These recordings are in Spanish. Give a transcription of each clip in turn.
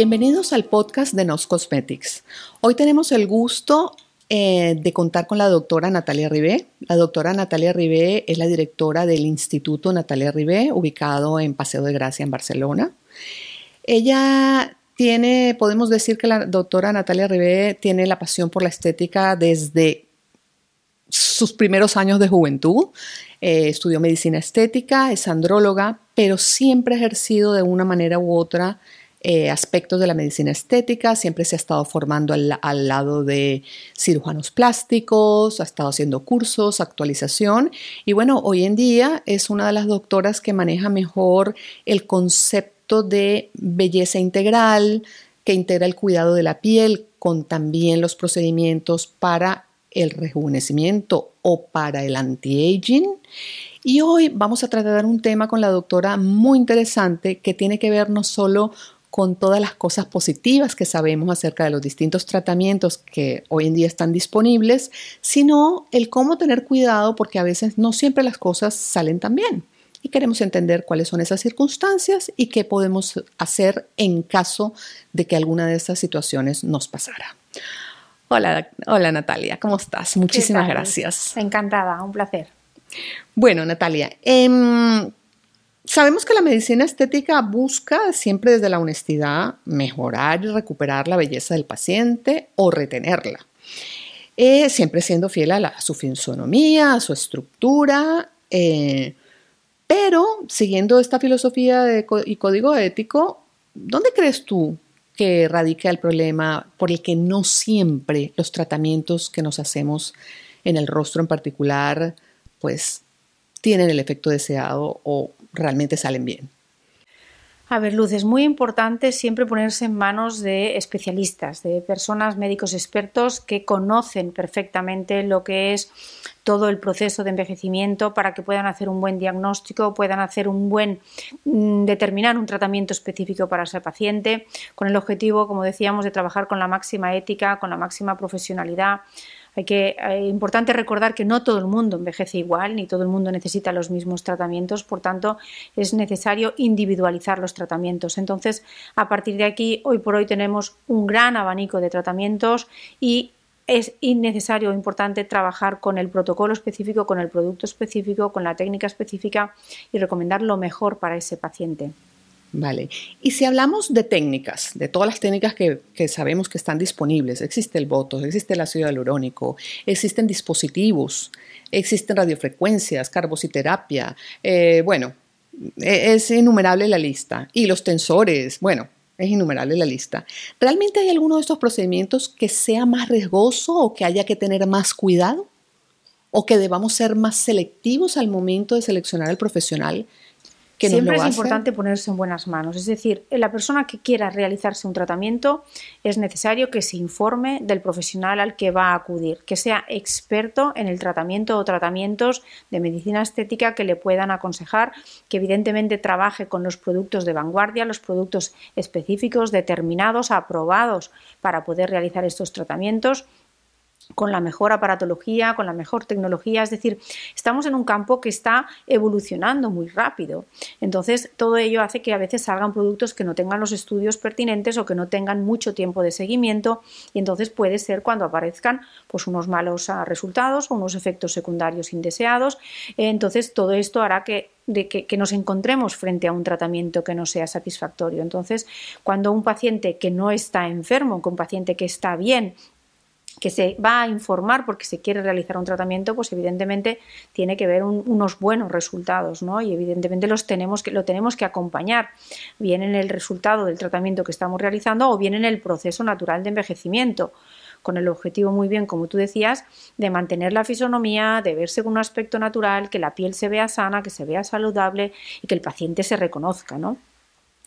Bienvenidos al podcast de Nos Cosmetics. Hoy tenemos el gusto eh, de contar con la doctora Natalia Ribé. La doctora Natalia Ribé es la directora del Instituto Natalia Ribé, ubicado en Paseo de Gracia, en Barcelona. Ella tiene, podemos decir que la doctora Natalia Ribé tiene la pasión por la estética desde sus primeros años de juventud. Eh, estudió medicina estética, es andróloga, pero siempre ha ejercido de una manera u otra eh, aspectos de la medicina estética, siempre se ha estado formando al, lado de cirujanos plásticos, ha estado haciendo cursos, actualización y bueno, hoy en día es una de las doctoras que maneja mejor el concepto de belleza integral, que integra el cuidado de la piel con también los procedimientos para el rejuvenecimiento o para el anti-aging. Y hoy vamos a tratar un tema con la doctora muy interesante que tiene que ver no solo con todas las cosas positivas que sabemos acerca de los distintos tratamientos que hoy en día están disponibles, sino el cómo tener cuidado porque a veces no siempre las cosas salen tan bien. Y queremos entender cuáles son esas circunstancias y qué podemos hacer en caso de que alguna de esas situaciones nos pasara. Hola, hola Natalia, ¿cómo estás? Muchísimas gracias. Encantada, un placer. Bueno, Natalia, eh, Sabemos que la medicina estética busca siempre desde la honestidad mejorar y recuperar la belleza del paciente o retenerla, eh, siempre siendo fiel a, su fisonomía, a su estructura, eh, pero siguiendo esta filosofía y código ético, ¿dónde crees tú que radica el problema por el que no siempre los tratamientos que nos hacemos en el rostro en particular, pues tienen el efecto deseado o realmente salen bien. A ver, Luz, es muy importante siempre ponerse en manos de especialistas, de personas, médicos expertos que conocen perfectamente lo que es todo el proceso de envejecimiento para que puedan hacer un buen diagnóstico, puedan hacer un buen mm, determinar un tratamiento específico para ese paciente, con el objetivo, como decíamos, de trabajar con la máxima ética, con la máxima profesionalidad hay que, es importante recordar que no todo el mundo envejece igual, ni todo el mundo necesita los mismos tratamientos, por tanto, es necesario individualizar los tratamientos. Entonces, a partir de aquí, hoy por hoy tenemos un gran abanico de tratamientos y es innecesario o importante trabajar con el protocolo específico, con el producto específico, con la técnica específica y recomendar lo mejor para ese paciente. Vale. Y si hablamos de técnicas, de todas las técnicas que, sabemos que están disponibles, existe el Botox, existe el ácido hialurónico, existen dispositivos, existen radiofrecuencias, carbociterapia, eh, bueno, e, es innumerable la lista. Y los tensores, bueno, es innumerable la lista. ¿Realmente hay alguno de estos procedimientos que sea más riesgoso o que haya que tener más cuidado? ¿O que debamos ser más selectivos al momento de seleccionar al profesional Siempre es importante ponerse en buenas manos. Es decir, la persona que quiera realizarse un tratamiento es necesario que se informe del profesional al que va a acudir, que sea experto en el tratamiento o tratamientos de medicina estética que le puedan aconsejar, que evidentemente trabaje con los productos de vanguardia, los productos específicos, determinados, aprobados para poder realizar estos tratamientos con la mejor aparatología, con la mejor tecnología, es decir, estamos en un campo que está evolucionando muy rápido. Entonces, todo ello hace que a veces salgan productos que no tengan los estudios pertinentes o que no tengan mucho tiempo de seguimiento y entonces puede ser cuando aparezcan pues unos malos ah, resultados o unos efectos secundarios indeseados. Entonces, todo esto hará que que, que, nos encontremos frente a un tratamiento que no sea satisfactorio. Entonces, cuando un paciente que no está enfermo, con un paciente que está bien, que se va a informar porque se quiere realizar un tratamiento, pues evidentemente tiene que ver unos buenos resultados, ¿no? Y evidentemente los tenemos que, lo tenemos que acompañar bien en el resultado del tratamiento que estamos realizando o bien en el proceso natural de envejecimiento con el objetivo muy bien, como tú decías, de mantener la fisonomía, de verse con un aspecto natural, que la piel se vea sana, que se vea saludable y que el paciente se reconozca, ¿no?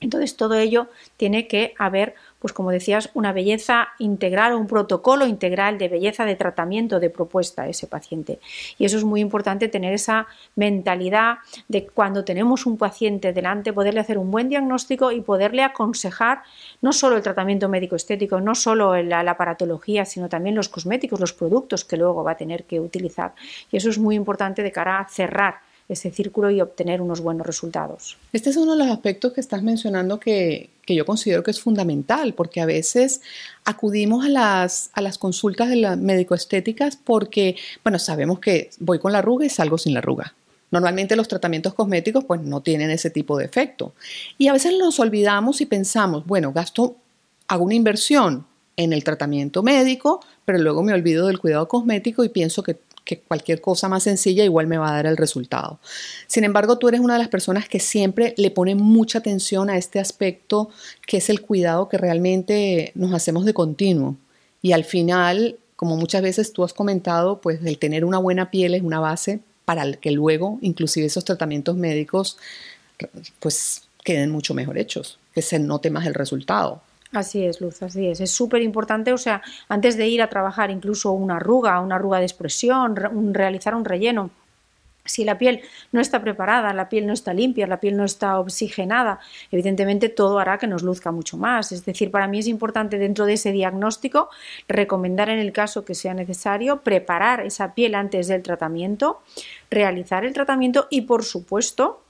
Entonces, todo ello tiene que haber, pues como decías, una belleza integral, un protocolo integral de belleza, de tratamiento, de propuesta a ese paciente. Y eso es muy importante, tener esa mentalidad de cuando tenemos un paciente delante, poderle hacer un buen diagnóstico y poderle aconsejar no solo el tratamiento médico estético, no solo la, la aparatología, sino también los cosméticos, los productos que luego va a tener que utilizar. Y eso es muy importante de cara a cerrar ese círculo y obtener unos buenos resultados. Este es uno de los aspectos que estás mencionando que, yo considero que es fundamental, porque a veces acudimos a las, a las consultas de las médico-estéticas porque, bueno, sabemos que voy con la arruga y salgo sin la arruga. Normalmente los tratamientos cosméticos pues no tienen ese tipo de efecto. Y a veces nos olvidamos y pensamos, bueno, gasto, hago una inversión en el tratamiento médico, pero luego me olvido del cuidado cosmético y pienso que que cualquier cosa más sencilla igual me va a dar el resultado. Sin embargo, tú eres una de las personas que siempre le pone mucha atención a este aspecto que es el cuidado que realmente nos hacemos de continuo. Y al final, como muchas veces tú has comentado, pues el tener una buena piel es una base para que luego, inclusive esos tratamientos médicos, pues queden mucho mejor hechos, que se note más el resultado. Así es, Luz, así es. Es súper importante, o sea, antes de ir a trabajar incluso una arruga, una arruga de expresión, realizar un relleno. Si la piel no está preparada, la piel no está limpia, la piel no está oxigenada, evidentemente todo hará que nos luzca mucho más. Es decir, para mí es importante dentro de ese diagnóstico recomendar en el caso que sea necesario preparar esa piel antes del tratamiento, realizar el tratamiento y, por supuesto,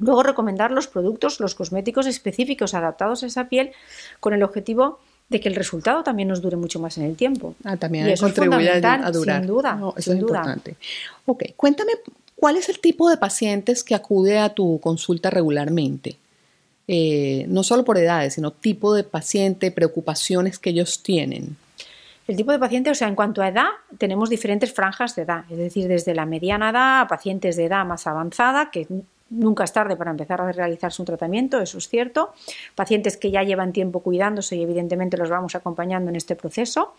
Luego recomendar los productos, los cosméticos específicos adaptados a esa piel con el objetivo de que el resultado también nos dure mucho más en el tiempo. Ah, también y eso contribuye a durar. Sin duda. eso es importante. Ok, cuéntame, ¿cuál es el tipo de pacientes que acude a tu consulta regularmente? Eh, no solo por edades, sino tipo de paciente, preocupaciones que ellos tienen. El tipo de paciente, o sea, en cuanto a edad, tenemos diferentes franjas de edad, es decir, desde la mediana edad a pacientes de edad más avanzada, que Nunca es tarde para empezar a realizarse un tratamiento, eso es cierto. Pacientes que ya llevan tiempo cuidándose y evidentemente los vamos acompañando en este proceso.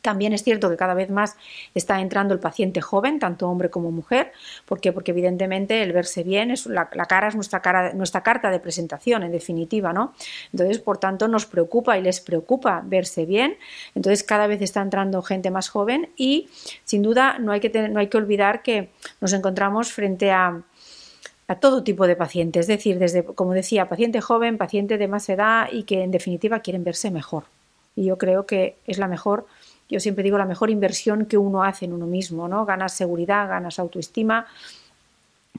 También es cierto que cada vez más está entrando el paciente joven, tanto hombre como mujer. Porque evidentemente el verse bien, es la, cara es nuestra, cara, nuestra carta de presentación, en definitiva, ¿no? Entonces, por tanto, nos preocupa y les preocupa verse bien. Entonces, cada vez está entrando gente más joven y, sin duda, no hay que, no hay que olvidar que nos encontramos frente a a todo tipo de pacientes, es decir, desde, como decía, paciente joven, paciente de más edad y que en definitiva quieren verse mejor. Y yo creo que es la mejor, yo siempre digo, la mejor inversión que uno hace en uno mismo, ¿no? Ganas seguridad, ganas autoestima,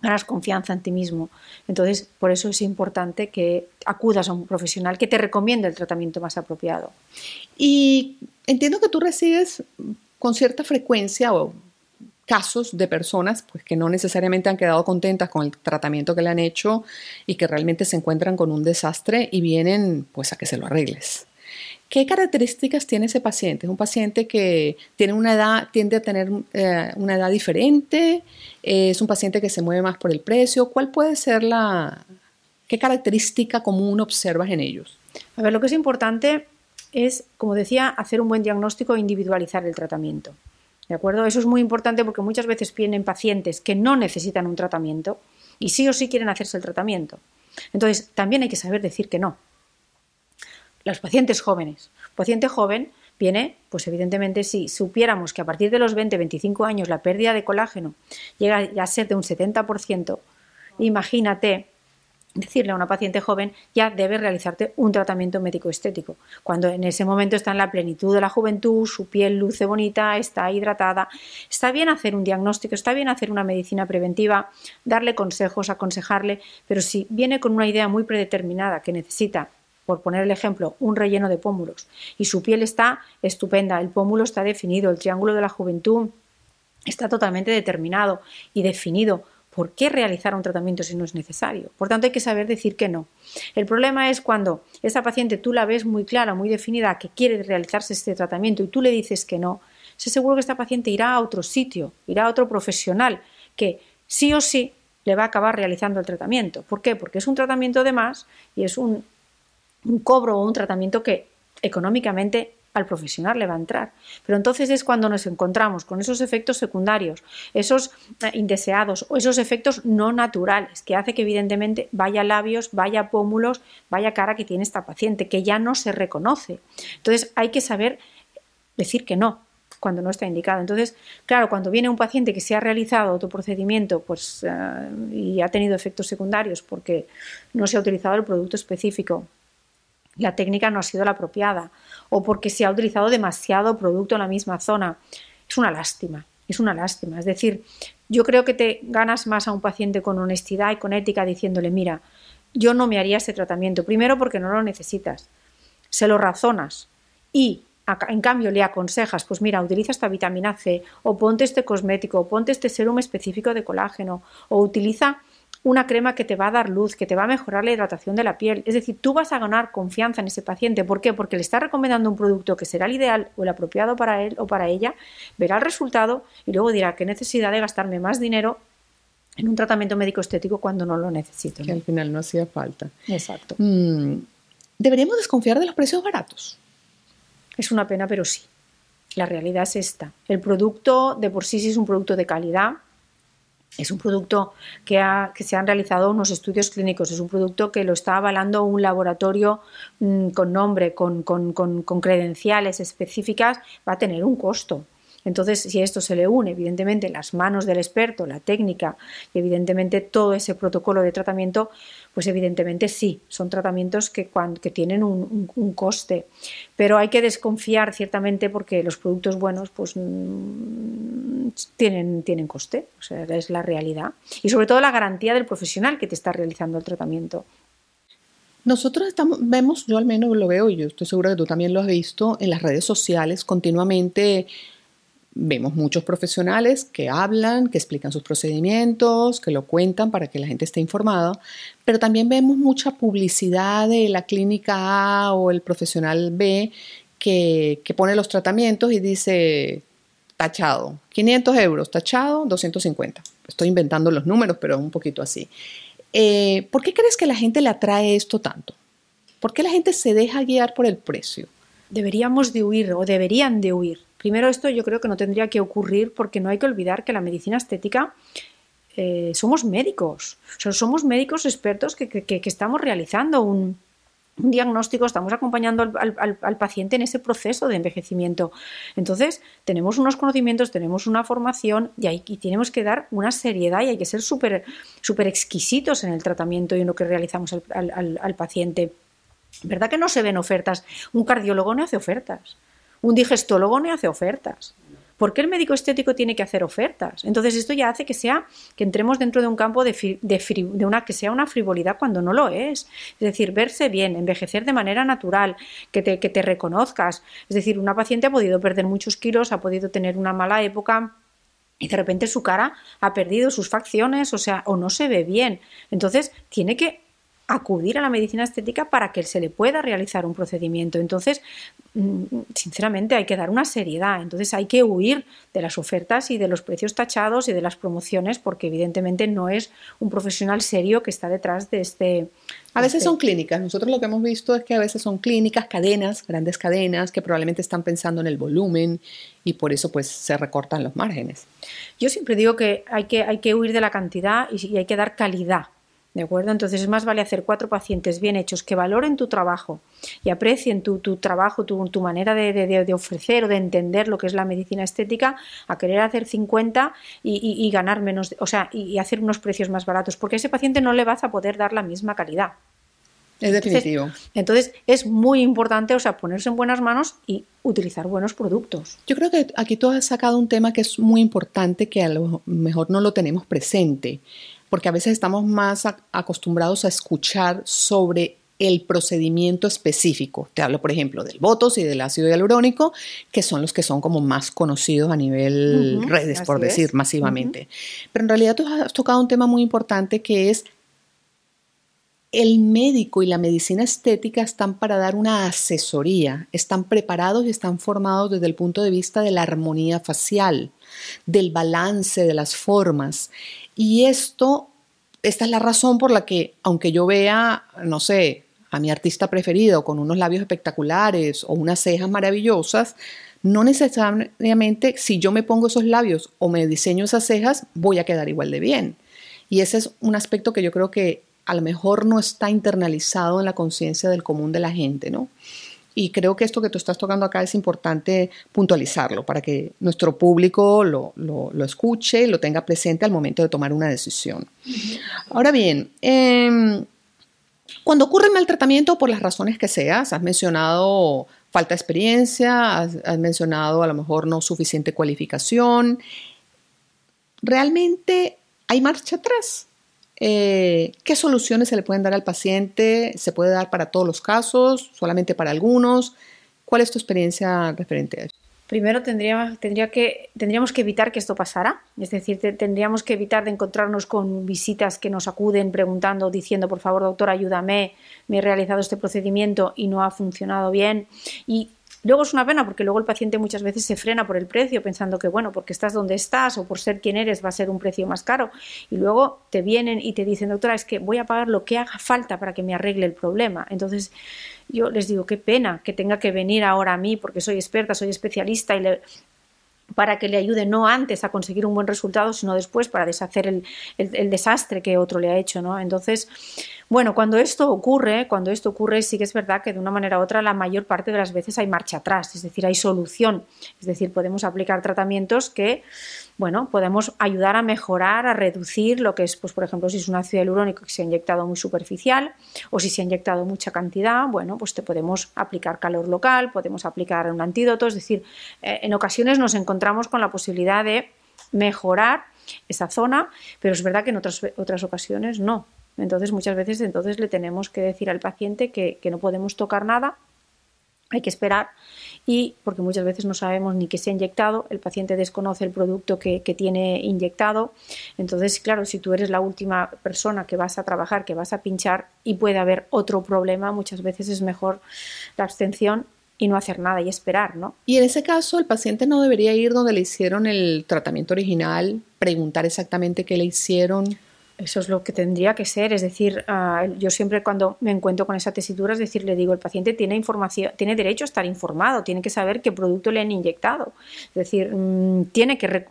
ganas confianza en ti mismo. Entonces, por eso es importante que acudas a un profesional que te recomiende el tratamiento más apropiado. Y entiendo que tú recibes con cierta frecuencia o casos de personas pues, que no necesariamente han quedado contentas con el tratamiento que le han hecho y que realmente se encuentran con un desastre y vienen pues, a que se lo arregles. ¿Qué características tiene ese paciente? ¿Es un paciente que tiene una edad, tiende a tener eh, una edad diferente? ¿Es un paciente que se mueve más por el precio? ¿Cuál puede ser la... qué característica común observas en ellos? A ver, lo que es importante es, como decía, hacer un buen diagnóstico e individualizar el tratamiento. ¿De acuerdo? Eso es muy importante porque muchas veces vienen pacientes que no necesitan un tratamiento y sí o sí quieren hacerse el tratamiento. Entonces, también hay que saber decir que no. Los pacientes jóvenes. paciente joven viene, pues evidentemente, si supiéramos que a partir de los 20-25 años la pérdida de colágeno llega a ser de un 70%, imagínate decirle a una paciente joven ya debe realizarte un tratamiento médico estético, cuando en ese momento está en la plenitud de la juventud, su piel luce bonita, está hidratada, está bien hacer un diagnóstico, está bien hacer una medicina preventiva, darle consejos, aconsejarle, pero si viene con una idea muy predeterminada que necesita por poner el ejemplo, un relleno de pómulos y su piel está estupenda, el pómulo está definido, el triángulo de la juventud está totalmente determinado y definido, ¿por qué realizar un tratamiento si no es necesario? Por tanto, hay que saber decir que no. El problema es cuando esa paciente tú la ves muy clara, muy definida, que quiere realizarse este tratamiento y tú le dices que no, sé seguro que esta paciente irá a otro sitio, irá a otro profesional que sí o sí le va a acabar realizando el tratamiento. ¿Por qué? Porque es un tratamiento de más y es un, un cobro o un tratamiento que económicamente al profesional le va a entrar. Pero entonces es cuando nos encontramos con esos efectos secundarios, esos eh, indeseados o esos efectos no naturales, que hace que evidentemente vaya labios, vaya pómulos, vaya cara que tiene esta paciente, que ya no se reconoce. Entonces hay que saber decir que no cuando no está indicado. Entonces, claro, cuando viene un paciente que se ha realizado otro procedimiento pues, eh, y ha tenido efectos secundarios porque no se ha utilizado el producto específico la técnica no ha sido la apropiada o porque se ha utilizado demasiado producto en la misma zona. Es una lástima. Es una lástima. Es decir, yo creo que te ganas más a un paciente con honestidad y con ética diciéndole, mira, yo no me haría este tratamiento. Primero porque no lo necesitas. Se lo razonas y en cambio le aconsejas, pues mira, utiliza esta vitamina C o ponte este cosmético o ponte este serum específico de colágeno o utiliza una crema que te va a dar luz, que te va a mejorar la hidratación de la piel. Es decir, tú vas a ganar confianza en ese paciente. ¿Por qué? Porque le está recomendando un producto que será el ideal o el apropiado para él o para ella, verá el resultado y luego dirá qué necesidad de gastarme más dinero en un tratamiento médico estético cuando no lo necesito. Que al final no hacía falta. Exacto. Mm, ¿Deberíamos desconfiar de los precios baratos? Es una pena, pero sí. La realidad es esta. El producto de por sí sí es un producto de calidad, es un producto que, se han realizado unos estudios clínicos, es un producto que lo está avalando un laboratorio mm, con nombre, con, credenciales específicas, va a tener un costo. Entonces, si a esto se le une, evidentemente, las manos del experto, la técnica y, evidentemente, todo ese protocolo de tratamiento, pues evidentemente sí, son tratamientos que, tienen un, coste. Pero hay que desconfiar ciertamente porque los productos buenos, pues mm, tienen, tienen coste, o sea, es la realidad. Y sobre todo la garantía del profesional que te está realizando el tratamiento. Nosotros estamos, vemos, yo al menos lo veo y yo estoy segura que tú también lo has visto en las redes sociales continuamente Vemos muchos profesionales que hablan, que explican sus procedimientos, que lo cuentan para que la gente esté informada, pero también vemos mucha publicidad de la clínica A o el profesional B que, pone los tratamientos y dice tachado, 500 euros, tachado, 250. Estoy inventando los números, pero un poquito así. Eh, ¿Por qué crees que la gente le atrae esto tanto? ¿Por qué la gente se deja guiar por el precio? Deberíamos de huir o deberían de huir Primero, esto yo creo que no tendría que ocurrir porque no hay que olvidar que la medicina estética eh, somos médicos, somos médicos expertos que, estamos realizando un, diagnóstico, estamos acompañando al, paciente en ese proceso de envejecimiento. Entonces, tenemos unos conocimientos, tenemos una formación y, hay, tenemos que dar una seriedad y hay que ser súper super exquisitos en el tratamiento y en lo que realizamos al paciente. ¿Verdad que no se ven ofertas? Un cardiólogo no hace ofertas. Un digestólogo no hace ofertas. ¿Por qué el médico estético tiene que hacer ofertas? Entonces esto ya hace que sea que entremos dentro de un campo de, de, una que sea una frivolidad cuando no lo es. Es decir, verse bien, envejecer de manera natural, que te, que te reconozcas. Es decir, una paciente ha podido perder muchos kilos, ha podido tener una mala época y de repente su cara ha perdido sus facciones, o sea, o no se ve bien. Entonces tiene que acudir a la medicina estética para que se le pueda realizar un procedimiento. Entonces, mm, sinceramente, hay que dar una seriedad. Entonces, hay que huir de las ofertas y de los precios tachados y de las promociones, porque evidentemente no es un profesional serio que está detrás de este. A veces este son clínicas. Nosotros lo que hemos visto es que a veces son clínicas, cadenas, grandes cadenas, que probablemente están pensando en el volumen y por eso pues se recortan los márgenes. Yo siempre digo que hay que, hay que huir de la cantidad y hay que dar calidad ¿De acuerdo? Entonces es más vale hacer cuatro pacientes bien hechos que valoren tu trabajo y aprecien tu, trabajo, tu, tu manera de, ofrecer o de entender lo que es la medicina estética, a querer hacer 50 y, ganar menos, o sea, y, hacer unos precios más baratos, porque a ese paciente no le vas a poder dar la misma calidad. Es definitivo. Entonces, es muy importante, o sea, ponerse en buenas manos y utilizar buenos productos. Yo creo que aquí tú has sacado un tema que es muy importante que a lo mejor no lo tenemos presente porque a veces estamos más acostumbrados a escuchar sobre el procedimiento específico. Te hablo, por ejemplo, del botox y del ácido hialurónico, que son los que son como más conocidos a nivel redes, por decir, masivamente. Pero en realidad tú has tocado un tema muy importante que es el médico y la medicina estética están para dar una asesoría, están preparados y están formados desde el punto de vista de la armonía facial, del balance de las formas. Y esto, esta es la razón por la que, aunque yo vea, no sé, a mi artista preferido con unos labios espectaculares o unas cejas maravillosas, no necesariamente si yo me pongo esos labios o me diseño esas cejas, voy a quedar igual de bien. Y ese es un aspecto que yo creo que a lo mejor no está internalizado en la conciencia del común de la gente, ¿no? Y creo que esto que tú estás tocando acá es importante puntualizarlo para que nuestro público lo, lo, escuche y lo tenga presente al momento de tomar una decisión. Ahora bien, em, cuando ocurre el maltratamiento por las razones que seas, has mencionado falta de experiencia, has, mencionado a lo mejor no suficiente cualificación, ¿realmente hay marcha atrás? Eh, ¿Qué soluciones se le pueden dar al paciente? ¿Se puede dar para todos los casos? ¿Solamente para algunos? ¿Cuál es tu experiencia referente a eso? Primero tendríamos que evitar que esto pasara, es decir, tendríamos que evitar de encontrarnos con visitas que nos acuden preguntando, diciendo, por favor, doctor, ayúdame, me he realizado este procedimiento y no ha funcionado bien. Y Luego es una pena porque luego el paciente muchas veces se frena por el precio pensando que, bueno, porque estás donde estás o por ser quien eres va a ser un precio más caro. Y luego te vienen y te dicen, doctora, es que voy a pagar lo que haga falta para que me arregle el problema. Entonces yo les digo, qué pena que tenga que venir ahora a mí porque soy experta, soy especialista y le, para que le ayude no antes a conseguir un buen resultado, sino después para deshacer el, el, desastre que otro le ha hecho, ¿no? Entonces, bueno, cuando esto ocurre, cuando esto ocurre, sí que es verdad que de una manera u otra la mayor parte de las veces hay marcha atrás, es decir, hay solución, es decir, podemos aplicar tratamientos que, bueno, podemos ayudar a mejorar, a reducir lo que es, pues, por ejemplo, si es un ácido hialurónico que se ha inyectado muy superficial o si se ha inyectado mucha cantidad, bueno, pues te podemos aplicar calor local, podemos aplicar un antídoto, es decir, eh, en ocasiones nos encontramos con la posibilidad de mejorar esa zona, pero es verdad que en otras, otras ocasiones no. Entonces, muchas veces entonces le tenemos que decir al paciente que, no podemos tocar nada, hay que esperar y porque muchas veces no sabemos ni qué se ha inyectado, el paciente desconoce el producto que, tiene inyectado. Entonces, claro, si tú eres la última persona que vas a trabajar, que vas a pinchar y puede haber otro problema, muchas veces es mejor la abstención y no hacer nada y esperar, ¿no? Y en ese caso, el paciente no debería ir donde le hicieron el tratamiento original, preguntar exactamente qué le hicieron. Eso es lo que tendría que ser, es decir, ah, yo siempre cuando me encuentro con esa tesitura, es decir, le digo, el paciente tiene información, tiene derecho a estar informado, tiene que saber qué producto le han inyectado, es decir, mm, tiene que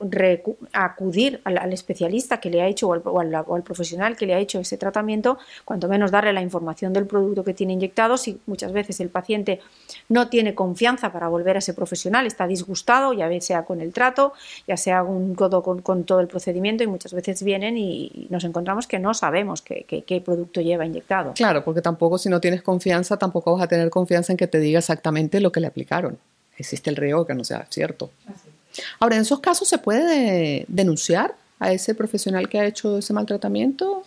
acudir al, especialista que le ha hecho o al, profesional que le ha hecho ese tratamiento, cuanto menos darle la información del producto que tiene inyectado, si muchas veces el paciente no tiene confianza para volver a ese profesional, está disgustado, ya sea con el trato, ya sea con, con, todo el procedimiento y muchas veces vienen y nos encontramos que no sabemos qué, producto lleva inyectado. Claro, porque tampoco si no tienes confianza, tampoco vas a tener confianza en que te diga exactamente lo que le aplicaron. Existe el riesgo que no sea cierto. Ahora, en esos casos se puede denunciar a ese profesional que ha hecho ese maltratamiento.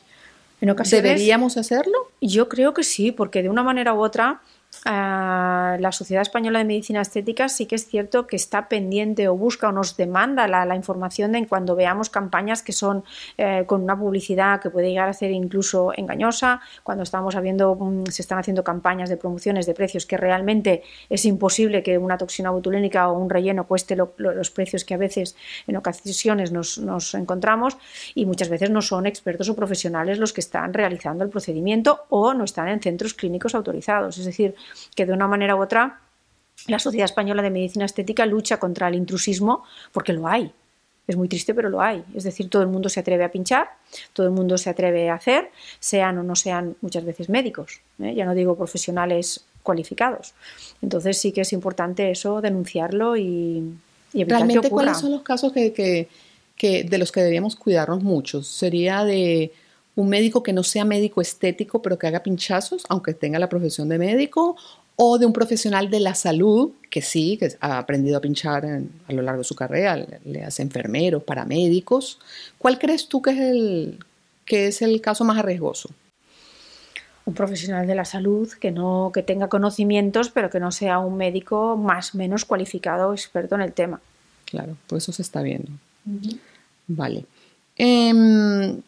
¿En ocasiones, ¿Deberíamos hacerlo? Yo creo que sí, porque de una manera u otra la Sociedad Española de Medicina Estética sí que es cierto que está pendiente o busca o nos demanda la, información de cuando veamos campañas que son eh, con una publicidad que puede llegar a ser incluso engañosa, cuando estamos habiendo, mm, se están haciendo campañas de promociones de precios que realmente es imposible que una toxina botulénica o un relleno cueste los precios que a veces en ocasiones nos encontramos y muchas veces no son expertos o profesionales los que están realizando el procedimiento o no están en centros clínicos autorizados. Es decir, que de una manera u otra la Sociedad Española de Medicina Estética lucha contra el intrusismo porque lo hay. Es muy triste, pero lo hay. Es decir, todo el mundo se atreve a pinchar, todo el mundo se atreve a hacer, sean o no sean muchas veces médicos, ¿eh? ya no digo profesionales cualificados. Entonces sí que es importante eso, denunciarlo y, evitar ¿Realmente que ocurra. cuáles son los casos que, de los que deberíamos cuidarnos mucho? ¿Sería de un médico que no sea médico estético, pero que haga pinchazos, aunque tenga la profesión de médico, o de un profesional de la salud que sí, que ha aprendido a pinchar a lo largo de su carrera, le, hace enfermeros, paramédicos. ¿Cuál crees tú que es el, que es el caso más arriesgoso? un profesional de la salud que no que tenga conocimientos pero que no sea un médico más o menos cualificado o experto en el tema claro pues eso se está viendo vale em,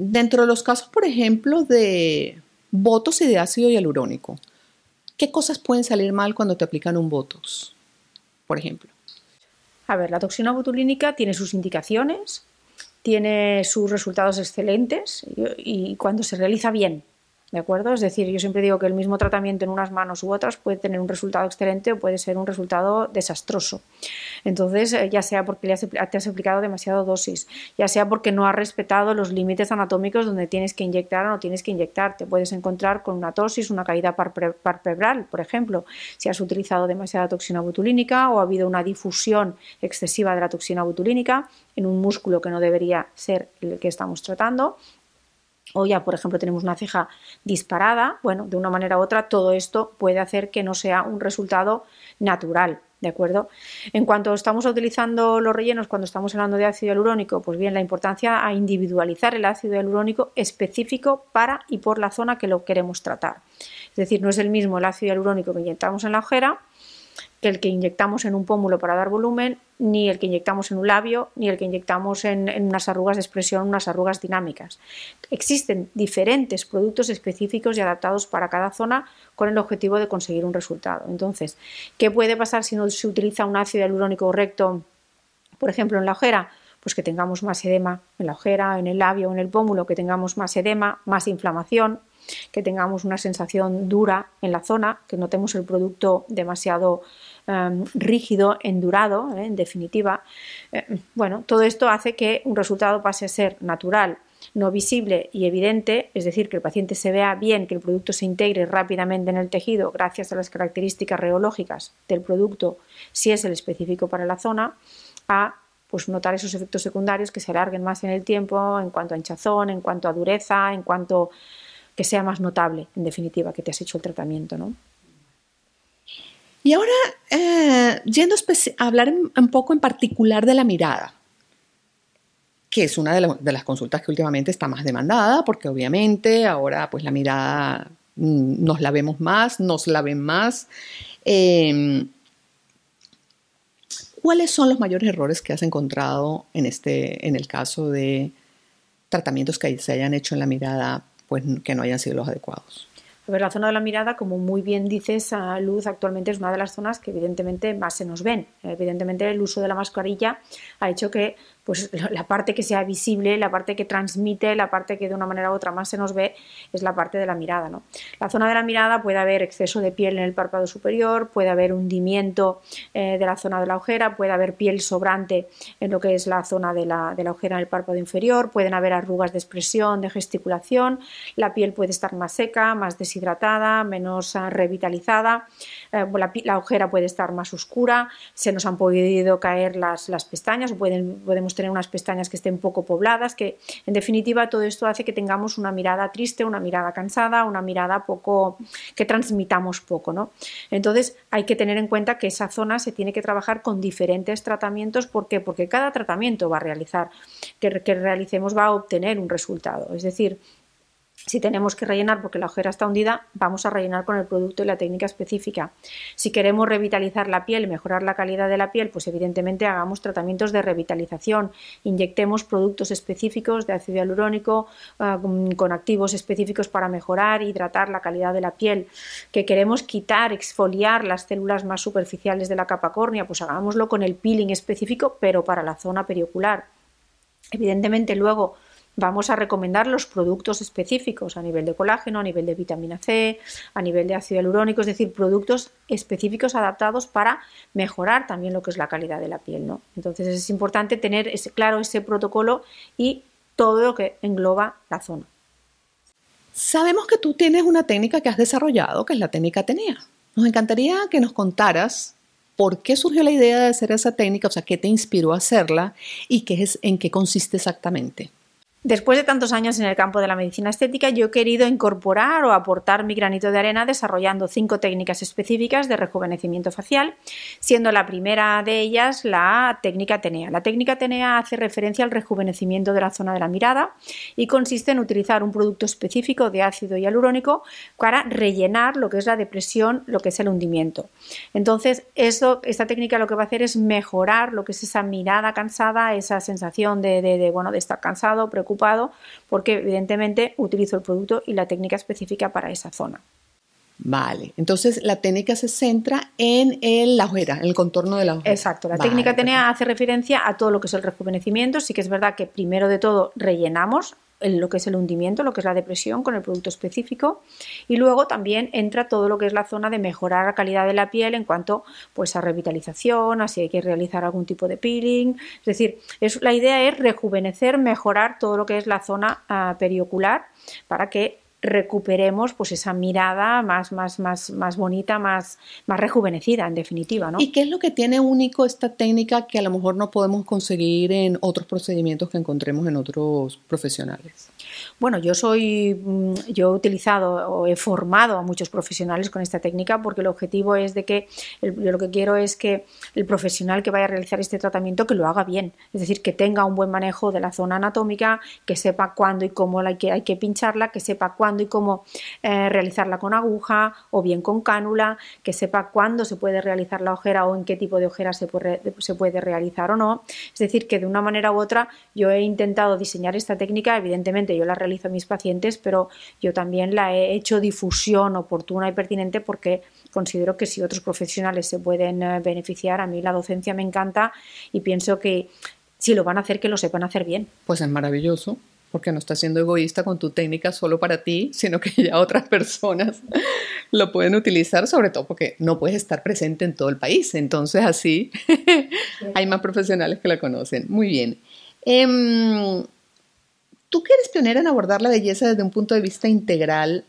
Dentro de los casos, por ejemplo, de botox y de ácido hialurónico, ¿qué cosas pueden salir mal cuando te aplican un botox, por ejemplo? A ver, la toxina botulínica tiene sus indicaciones, tiene sus resultados excelentes y, cuando se realiza bien, ¿De acuerdo? Es decir, yo siempre digo que el mismo tratamiento en unas manos u otras puede tener un resultado excelente o puede ser un resultado desastroso. Entonces, eh, ya sea porque te has aplicado demasiado dosis, ya sea porque no has respetado los límites anatómicos donde tienes que inyectar o no tienes que inyectar, te puedes encontrar con una tosis, una caída parpebral, por ejemplo, si has utilizado demasiada toxina botulínica o ha habido una difusión excesiva de la toxina botulínica en un músculo que no debería ser el que estamos tratando o ya, por ejemplo, tenemos una ceja disparada, bueno, de una manera u otra, todo esto puede hacer que no sea un resultado natural. ¿De acuerdo? En cuanto estamos utilizando los rellenos, cuando estamos hablando de ácido hialurónico, pues bien, la importancia a individualizar el ácido hialurónico específico para y por la zona que lo queremos tratar. Es decir, no es el mismo el ácido hialurónico que inyectamos en la ojera que el que inyectamos en un pómulo para dar volumen, ni el que inyectamos en un labio, ni el que inyectamos en, unas arrugas de expresión, unas arrugas dinámicas. Existen diferentes productos específicos y adaptados para cada zona con el objetivo de conseguir un resultado. Entonces, ¿qué puede pasar si no se utiliza un ácido hialurónico recto, por ejemplo, en la ojera? Pues que tengamos más edema en la ojera, en el labio, en el pómulo, que tengamos más edema, más inflamación, que tengamos una sensación dura en la zona, que notemos el producto demasiado rígido, endurado, ¿eh? en definitiva. Eh, bueno, todo esto hace que un resultado pase a ser natural, no visible y evidente, es decir, que el paciente se vea bien, que el producto se integre rápidamente en el tejido gracias a las características reológicas del producto, si es el específico para la zona, a pues notar esos efectos secundarios que se alarguen más en el tiempo en cuanto a hinchazón, en cuanto a dureza, en cuanto que sea más notable, en definitiva, que te has hecho el tratamiento, ¿no? Y ahora, eh, yendo a hablar un poco en particular de la mirada, que es una de, las consultas que últimamente está más demandada, porque obviamente ahora pues la mirada nos la vemos más, nos la ven más. Em, ¿Cuáles son los mayores errores que has encontrado en, este, en el caso de tratamientos que se hayan hecho en la mirada pues que no hayan sido los adecuados. A la zona de la mirada, como muy bien dices, Luz, actualmente es una de las zonas que evidentemente más se nos ven. Evidentemente el uso de la mascarilla ha hecho que pues la parte que sea visible, la parte que transmite, la parte que de una manera u otra más se nos ve, es la parte de la mirada. ¿no? La zona de la mirada puede haber exceso de piel en el párpado superior, puede haber hundimiento eh, de la zona de la ojera, puede haber piel sobrante en lo que es la zona de la, de la ojera en el párpado inferior, pueden haber arrugas de expresión, de gesticulación, la piel puede estar más seca, más deshidratada, menos ah, revitalizada, eh, la, ojera puede estar más oscura, se nos han podido caer las, las pestañas, pueden, podemos tener unas pestañas que estén poco pobladas, que en definitiva todo esto hace que tengamos una mirada triste, una mirada cansada, una mirada poco, que transmitamos poco, ¿no? Entonces hay que tener en cuenta que esa zona se tiene que trabajar con diferentes tratamientos, ¿por qué? Porque cada tratamiento va a realizar, que, que realicemos va a obtener un resultado, es decir, si tenemos que rellenar porque la ojera está hundida, vamos a rellenar con el producto y la técnica específica. Si queremos revitalizar la piel, mejorar la calidad de la piel, pues evidentemente hagamos tratamientos de revitalización, inyectemos productos específicos de ácido hialurónico ah, con activos específicos para mejorar, hidratar la calidad de la piel. Que queremos quitar, exfoliar las células más superficiales de la capa córnea, pues hagámoslo con el peeling específico, pero para la zona periocular. Evidentemente luego vamos a recomendar los productos específicos a nivel de colágeno, a nivel de vitamina C, a nivel de ácido hialurónico, es decir, productos específicos adaptados para mejorar también lo que es la calidad de la piel. ¿no? Entonces es importante tener claro ese protocolo y todo lo que engloba la zona. Sabemos que tú tienes una técnica que has desarrollado, que es la técnica TENEA. Nos encantaría que nos contaras por qué surgió la idea de hacer esa técnica, o sea, qué te inspiró a hacerla y qué es, en qué consiste exactamente. Después de tantos años en el campo de la medicina estética, yo he querido incorporar o aportar mi granito de arena desarrollando cinco técnicas específicas de rejuvenecimiento facial, siendo la primera de ellas la técnica TENEA. La técnica TENEA hace referencia al rejuvenecimiento de la zona de la mirada y consiste en utilizar un producto específico de ácido hialurónico para rellenar lo que es la depresión, lo que es el hundimiento. Entonces, esta técnica lo que va a hacer es mejorar lo que es esa mirada cansada, esa sensación de, bueno, de estar cansado, preocupado porque evidentemente utilizo el producto y la técnica específica para esa zona. Vale, entonces la técnica se centra en la ojera, en el contorno de la ojera. Exacto, la técnica TNA hace referencia a todo lo que es el rejuvenecimiento. Sí que es verdad que primero de todo rellenamos lo que es el hundimiento, lo que es la depresión con el producto específico. Y luego también entra todo lo que es la zona de mejorar la calidad de la piel en cuanto pues a revitalización, así hay que realizar algún tipo de peeling, es decir, la idea es rejuvenecer, mejorar todo lo que es la zona ah, periocular para que recuperemos pues esa mirada más, más, más, más bonita, más, más rejuvenecida, en definitiva. ¿no? ¿Y qué es lo que tiene único esta técnica que a lo mejor no podemos conseguir en otros procedimientos que encontremos en otros profesionales? Bueno, yo soy, mm, yo he utilizado o he formado a muchos profesionales con esta técnica porque el objetivo es de que, yo lo que quiero es que el profesional que vaya a realizar este tratamiento que lo haga bien, es decir, que tenga un buen manejo de la zona anatómica, que sepa cuándo y cómo hay que, pincharla, que sepa cuándo y cómo eh, realizarla con aguja o bien con cánula, que sepa cuándo se puede realizar la ojera o en qué tipo de ojera se puede, se puede realizar o no. Es decir, que de una manera u otra yo he intentado diseñar esta técnica, evidentemente yo la realizo a mis pacientes, pero yo también la he hecho difusión oportuna y pertinente porque considero que si otros profesionales se pueden eh, beneficiar, a mí la docencia me encanta y pienso que si lo van a hacer, que lo sepan hacer bien. Pues es maravilloso, porque no estás siendo egoísta con tu técnica solo para ti, sino que ya otras personas lo pueden utilizar, sobre todo porque no puedes estar presente en todo el país. Entonces así hay más profesionales que la conocen. Muy bien. Em, Tú que eres pionera en abordar la belleza desde un punto de vista integral,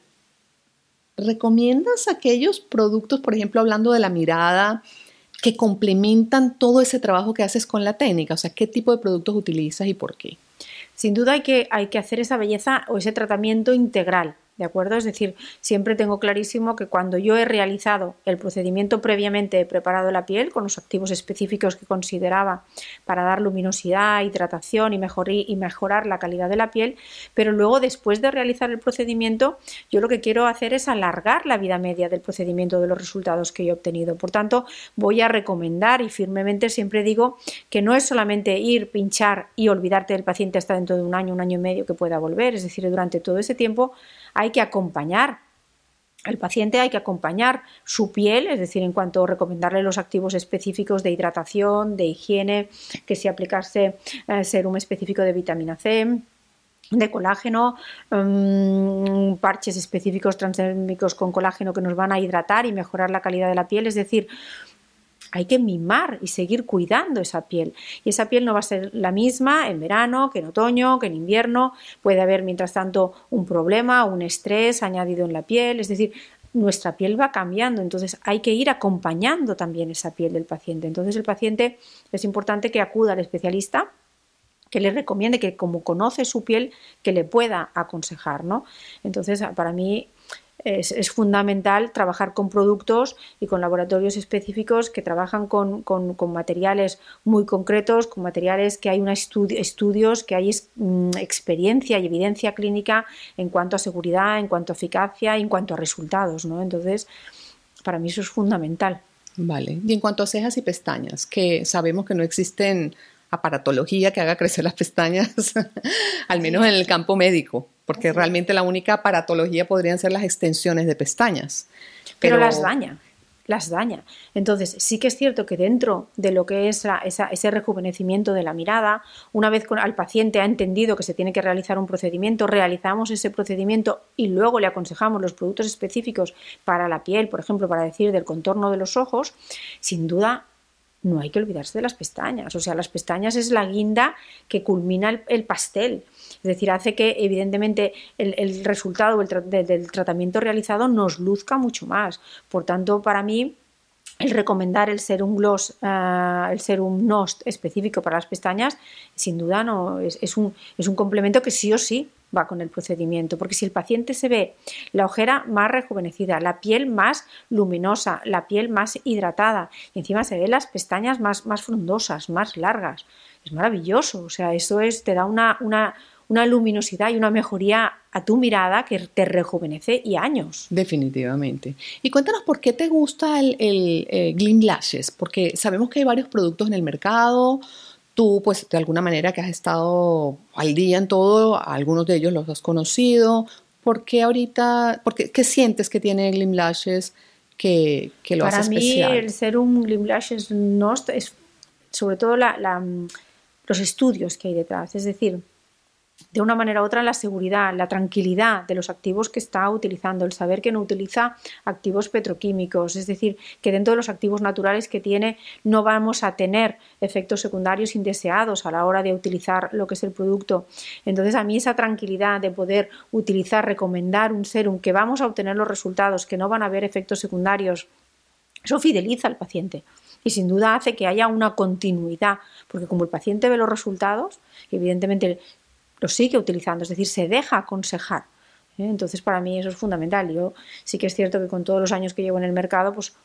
¿recomiendas aquellos productos, por ejemplo, hablando de la mirada, que complementan todo ese trabajo que haces con la técnica? O sea, ¿qué tipo de productos utilizas y por qué? Sin duda hay que, hay que hacer esa belleza o ese tratamiento integral. ¿De acuerdo? Es decir, siempre tengo clarísimo que cuando yo he realizado el procedimiento previamente he preparado la piel con los activos específicos que consideraba para dar luminosidad, hidratación y, y mejorar la calidad de la piel, pero luego después de realizar el procedimiento yo lo que quiero hacer es alargar la vida media del procedimiento de los resultados que he obtenido. Por tanto, voy a recomendar y firmemente siempre digo que no es solamente ir, pinchar y olvidarte del paciente hasta dentro de un año, un año y medio que pueda volver, es decir, durante todo ese tiempo hay que acompañar. Al paciente hay que acompañar su piel, es decir, en cuanto a recomendarle los activos específicos de hidratación, de higiene, que si aplicarse eh, serum específico de vitamina C, de colágeno, mm, parches específicos transdérmicos con colágeno que nos van a hidratar y mejorar la calidad de la piel, es decir, hay que mimar y seguir cuidando esa piel. Y esa piel no va a ser la misma en verano que en otoño, que en invierno. Puede haber, mientras tanto, un problema, un estrés añadido en la piel. Es decir, nuestra piel va cambiando, entonces hay que ir acompañando también esa piel del paciente. Entonces el paciente es importante que acuda al especialista que le recomiende que como conoce su piel que le pueda aconsejar, ¿no? Entonces, para mí es, fundamental trabajar con productos y con laboratorios específicos que trabajan con, materiales muy concretos, con materiales que hay una estudios, que hay mm, experiencia y evidencia clínica en cuanto a seguridad, en cuanto a eficacia y en cuanto a resultados. ¿no? Entonces, para mí eso es fundamental. Vale. Y en cuanto a cejas y pestañas, que sabemos que no existen aparatología que haga crecer las pestañas, al menos en el campo médico, porque realmente la única aparatología podrían ser las extensiones de pestañas. Pero, las daña, las daña. Entonces, sí que es cierto que dentro de lo que es ese rejuvenecimiento de la mirada, una vez con, el paciente ha entendido que se tiene que realizar un procedimiento, realizamos ese procedimiento y luego le aconsejamos los productos específicos para la piel, por ejemplo, para decir del contorno de los ojos, sin duda no hay que olvidarse de las pestañas. O sea, las pestañas es la guinda que culmina el, pastel. Es decir, hace que evidentemente el, resultado del tratamiento realizado nos luzca mucho más. Por tanto, para mí, el recomendar el serum gloss, uh, el serum nost específico para las pestañas, sin duda no es, un, es un complemento que sí o sí va con el procedimiento, porque si el paciente se ve la ojera más rejuvenecida, la piel más luminosa, la piel más hidratada y encima se ve las pestañas más, más frondosas, más largas, es maravilloso, o sea, eso es, te da una, una, luminosidad y una mejoría a tu mirada que te rejuvenece y años. Definitivamente. Y cuéntanos por qué te gusta el, el, el Gleam Lashes, porque sabemos que hay varios productos en el mercado, tú, pues de alguna manera que has estado al día en todo, algunos de ellos los has conocido. ¿Por qué ahorita, porque, qué sientes que tiene Glim Lashes que, que lo Para hace especial? Para mí el serum Glim Lashes no es sobre todo los estudios que hay detrás. Es decir, de una manera u otra la seguridad, la tranquilidad de los activos que está utilizando, el saber que no utiliza activos petroquímicos, es decir, que dentro de los activos naturales que tiene no vamos a tener efectos secundarios indeseados a la hora de utilizar lo que es el producto. Entonces, a mí esa tranquilidad de poder utilizar, recomendar un serum que vamos a obtener los resultados, que no van a haber efectos secundarios, eso fideliza al paciente y sin duda hace que haya una continuidad, porque como el paciente ve los resultados, evidentemente lo sigue utilizando, es decir, se deja aconsejar. ¿eh? Entonces, para mí eso es fundamental. Yo sí que es cierto que con todos los años que llevo en el mercado, pues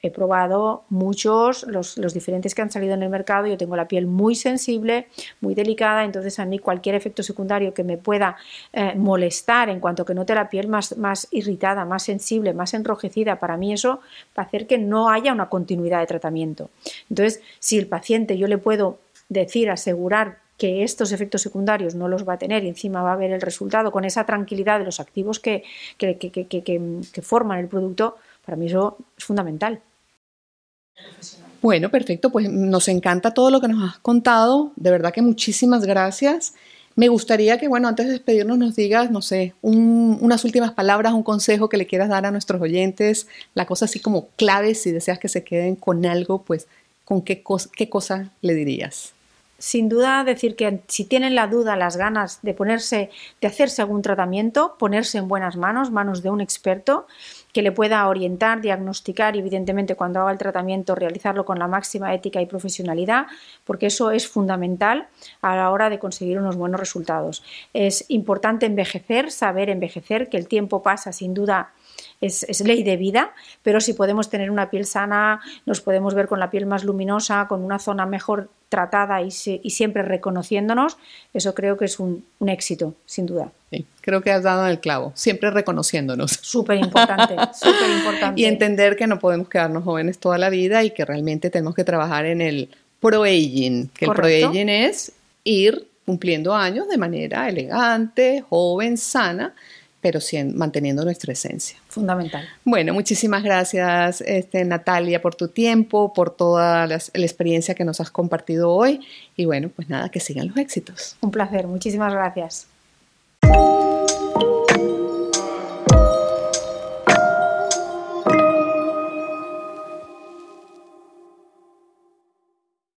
he probado muchos, los, diferentes que han salido en el mercado. Yo tengo la piel muy sensible, muy delicada, entonces a mí cualquier efecto secundario que me pueda eh, molestar en cuanto que note la piel más, más irritada, más sensible, más enrojecida, para mí eso va a hacer que no haya una continuidad de tratamiento. Entonces, si el paciente yo le puedo decir, asegurar que estos efectos secundarios no los va a tener y encima va a ver el resultado con esa tranquilidad de los activos que, que forman el producto, para mí eso es fundamental. Bueno, perfecto, pues nos encanta todo lo que nos has contado, de verdad que muchísimas gracias. Me gustaría que, bueno, antes de despedirnos nos digas, no sé, unas últimas palabras, un consejo que le quieras dar a nuestros oyentes, la cosa así como clave, si deseas que se queden con algo, pues, ¿con qué, qué cosa le dirías? Sin duda decir que si tienen la duda, las ganas de ponerse, de hacerse algún tratamiento, ponerse en buenas manos, manos de un experto que le pueda orientar, diagnosticar y evidentemente cuando haga el tratamiento realizarlo con la máxima ética y profesionalidad, porque eso es fundamental a la hora de conseguir unos buenos resultados. Es importante envejecer, saber envejecer, que el tiempo pasa sin duda es, ley de vida, pero si podemos tener una piel sana, nos podemos ver con la piel más luminosa, con una zona mejor tratada y, siempre reconociéndonos, eso creo que es un, éxito, sin duda. creo que has dado el clavo, siempre reconociéndonos. Súper importante, súper importante. Y entender que no podemos quedarnos jóvenes toda la vida y que realmente tenemos que trabajar en el pro-aging, que el pro-aging es ir cumpliendo años de manera elegante, joven, sana pero manteniendo nuestra esencia. Fundamental. Bueno, muchísimas gracias este, Natalia por tu tiempo, por toda la experiencia que nos has compartido hoy y bueno, pues nada, que sigan los éxitos. Un placer, muchísimas gracias.